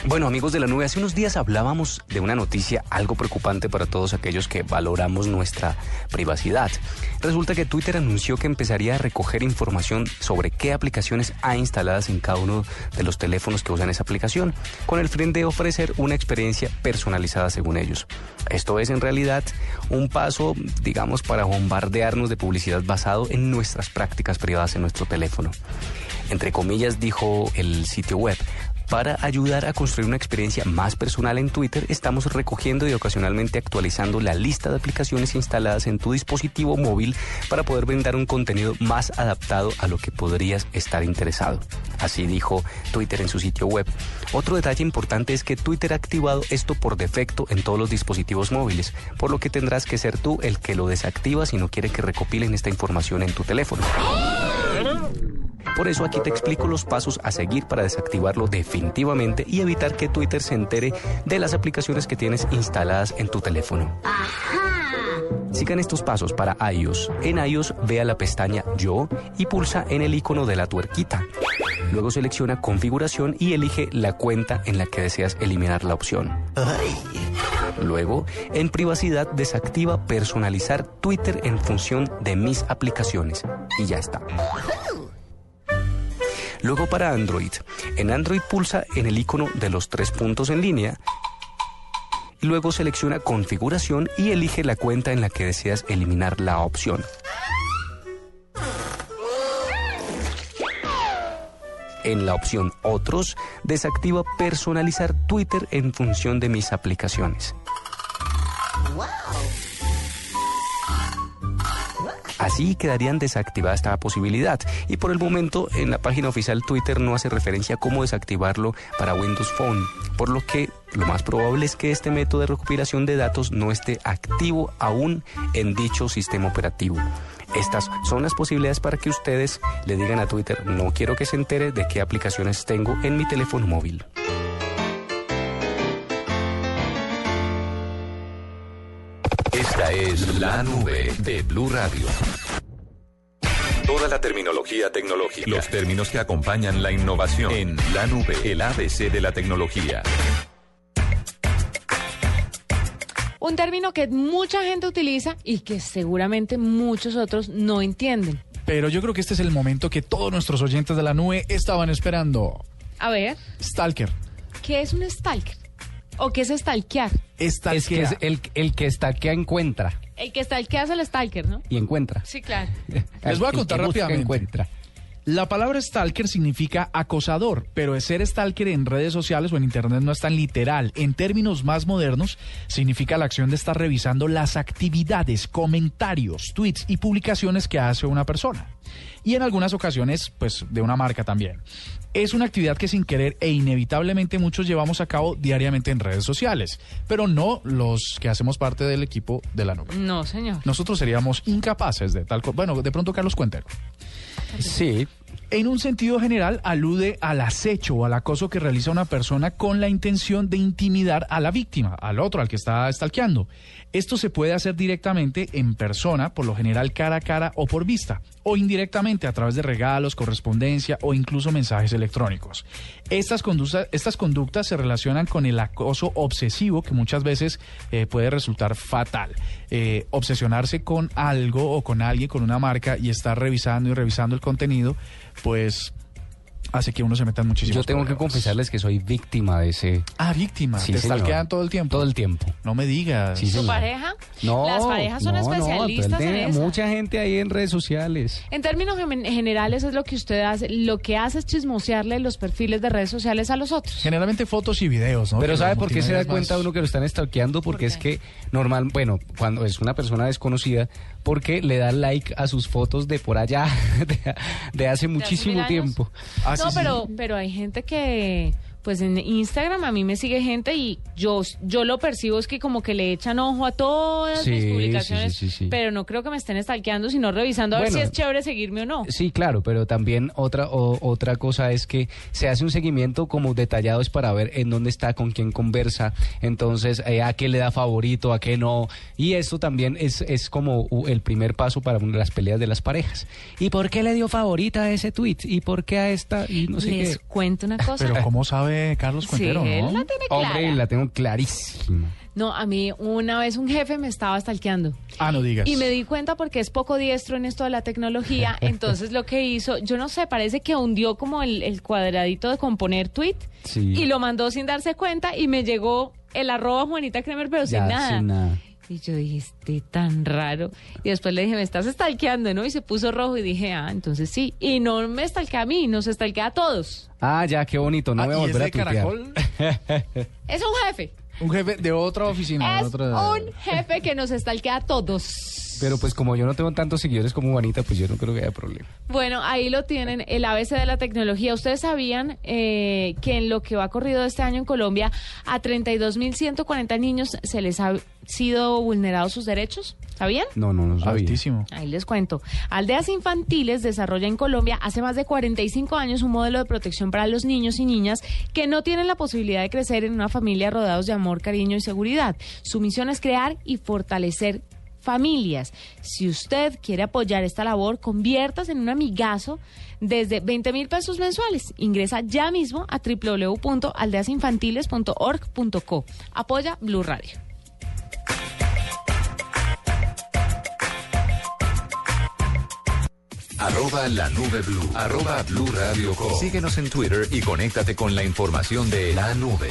Bueno, amigos de la nube, hace unos días hablábamos de una noticia algo preocupante para todos aquellos que valoramos nuestra privacidad. Resulta que Twitter anunció que empezaría a recoger información sobre qué aplicaciones ha instaladas en cada uno de los teléfonos que usan esa aplicación, con el fin de ofrecer una experiencia personalizada según ellos. Esto es en realidad un paso, digamos, para bombardearnos de publicidad basado en nuestras prácticas privadas en nuestro teléfono. Entre comillas, dijo el sitio web, para ayudar a construir una experiencia más personal en Twitter, estamos recogiendo y ocasionalmente actualizando la lista de aplicaciones instaladas en tu dispositivo móvil para poder brindar un contenido más adaptado a lo que podrías estar interesado. Así dijo Twitter en su sitio web. Otro detalle importante es que Twitter ha activado esto por defecto en todos los dispositivos móviles, por lo que tendrás que ser tú el que lo desactiva si no quiere que recopilen esta información en tu teléfono. Por eso aquí te explico los pasos a seguir para desactivarlo definitivamente y evitar que Twitter se entere de las aplicaciones que tienes instaladas en tu teléfono. Sigan estos pasos para iOS. En iOS vea la pestaña Yo y pulsa en el icono de la tuerquita. Luego selecciona Configuración y elige la cuenta en la que deseas eliminar la opción. Luego, en privacidad desactiva personalizar Twitter en función de mis aplicaciones. Y ya está. Luego para Android. En Android pulsa en el icono de los tres puntos en línea. Luego selecciona configuración y elige la cuenta en la que deseas eliminar la opción. En la opción Otros, desactiva personalizar Twitter en función de mis aplicaciones. Así quedarían desactivada esta posibilidad. Y por el momento en la página oficial Twitter no hace referencia a cómo desactivarlo para Windows Phone, por lo que lo más probable es que este método de recopilación de datos no esté activo aún en dicho sistema operativo. Estas son las posibilidades para que ustedes le digan a Twitter, no quiero que se entere de qué aplicaciones tengo en mi teléfono móvil. Esta es la nube de Blue Radio. Toda la terminología tecnológica, los términos que acompañan la innovación en la nube, el ABC de la tecnología. Un término que mucha gente utiliza y que seguramente muchos otros no entienden. Pero yo creo que este es el momento que todos nuestros oyentes de la nube estaban esperando. A ver, Stalker. ¿qué es un stalker? ¿O qué es stalkear? Es que es el, el que stalkea encuentra El que stalkea es el stalker, ¿no? y encuentra. Sí, claro. Les voy a contar rápidamente. encuentra. La palabra stalker significa acosador, pero el ser stalker en redes sociales o en internet no es tan literal. En términos más modernos, significa la acción de estar revisando las actividades, comentarios, tweets y publicaciones que hace una persona. Y en algunas ocasiones, pues, de una marca también. Es una actividad que sin querer e inevitablemente muchos llevamos a cabo diariamente en redes sociales, pero no los que hacemos parte del equipo de la nube. No, señor. Nosotros seríamos incapaces de tal cosa. Bueno, de pronto Carlos Cuentero. Sí. En un sentido general, alude al acecho o al acoso que realiza una persona con la intención de intimidar a la víctima, al otro, al que está stalkeando. Esto se puede hacer directamente en persona, por lo general cara a cara o por vista, o indirectamente a través de regalos, correspondencia o incluso mensajes electrónicos. Estas, conductas, se relacionan con el acoso obsesivo que muchas veces eh, puede resultar fatal. Eh, obsesionarse con algo o con alguien, con una marca y estar revisando y revisando el contenido, pues hace que uno se meta en muchísimos Yo tengo que confesarles que soy víctima de ese. Ah, víctima. Sí, ¿Te señor. stalkean todo el tiempo? Todo el tiempo. No me digas. Sí, ¿Su pareja? No, Las parejas son no, no, especialistas el en eso. Mucha gente ahí en redes sociales. En términos generales es lo que usted hace. Lo que hace es chismosearle los perfiles de redes sociales a los otros. Generalmente fotos y videos, ¿no? Pero Que ¿sabe por qué se da cuenta más- uno que lo están stalkeando? Porque es que normal, bueno, cuando es una persona desconocida, porque le da like a sus fotos de por allá, de, de hace muchísimo mil años? tiempo. Ah, no, pero, pero hay gente que, pues en Instagram a mí me sigue gente y yo, yo lo percibo es que como que le echan ojo a todas Sí, mis publicaciones, sí, sí, sí. pero no creo que me estén stalkeando, sino revisando a ver si es chévere seguirme o no. Sí, claro, pero también otra o- otra cosa es que se hace un seguimiento como detallado es para ver en dónde está, con quién conversa, entonces eh, a qué le da favorito, a qué no, y esto también es, es como el primer paso para una- las peleas de las parejas. ¿Y por qué le dio favorita a ese tweet? ¿Y por qué a esta? Y no sé Les qué. cuento una cosa. Pero ¿cómo sabe Carlos Sí, Cuentero, él no? la tiene clara. Hombre, la tengo clarísima. No, a mí una vez un jefe me estaba stalkeando. Ah, no digas. Y me di cuenta porque es poco diestro en esto de la tecnología. Entonces lo que hizo, yo no sé, parece que hundió como el, el cuadradito de componer tweet Sí. y lo mandó sin darse cuenta y me llegó el arroba Juanita Kremer, pero Ya, sin nada. sin nada. Y yo dije, este tan raro. Y después le dije, me estás stalkeando, ¿no? Y se puso rojo y dije, ah, entonces sí. Y no me stalkea a mí, nos stalkea a todos. Ah, ya, qué bonito, no Ah, voy a ¿y es volver a de tuitear. Caracol? Es un jefe. Un jefe de otra oficina. de Es otra... un jefe que nos stalkea a todos. Pero pues como yo no tengo tantos seguidores como Juanita, pues yo no creo que haya problema. Bueno, ahí lo tienen, el ABC de la tecnología. ¿Ustedes sabían eh, que en lo que va corrido este año en Colombia, a 32.140 niños se les ha sido vulnerados sus derechos? ¿Sabían? No, no, no sabía. Altísimo. Ahí les cuento. Aldeas Infantiles desarrolla en Colombia hace más de 45 años un modelo de protección para los niños y niñas que no tienen la posibilidad de crecer en una familia rodeados de amor, cariño y seguridad. Su misión es crear y fortalecer familias. Si usted quiere apoyar esta labor, conviértase en un amigazo desde 20 mil pesos mensuales. Ingresa ya mismo a www.aldeasinfantiles.org.co. Apoya Blue Radio. Arroba la nube blue. Arroba blue radio com. Síguenos en Twitter y conéctate con la información de la nube.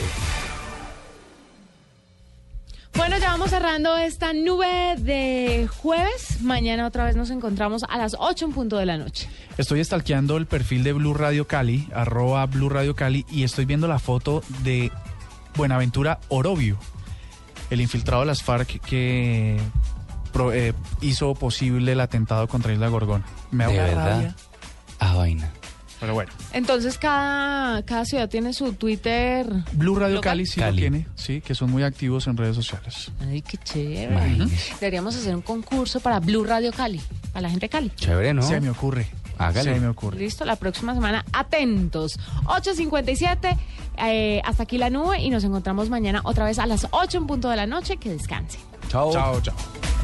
Bueno, ya vamos cerrando esta nube de jueves. Mañana otra vez nos encontramos a las 8 en punto de la noche. Estoy stalkeando el perfil de Blue Radio Cali, arroba Blue Radio Cali, y estoy viendo la foto de Buenaventura Orobio, el infiltrado de las FARC que pro- eh, hizo posible el atentado contra Isla Gorgón. Me da ¿De una verdad? rabia, Ah, vaina. pero bueno. Entonces cada, cada ciudad tiene su Twitter. Blue Radio local. Cali sí Cali. lo tiene, sí, que son muy activos en redes sociales. Ay, qué chévere. Imagínese. Deberíamos hacer un concurso para Blue Radio Cali, para la gente de Cali. Chévere, ¿no? Se me ocurre. Hágale. Se me ocurre. Listo, la próxima semana, atentos. 8.57, eh, hasta aquí la nube y nos encontramos mañana otra vez a las 8 en punto de la noche. Que descanse. Chao. Chao, chao.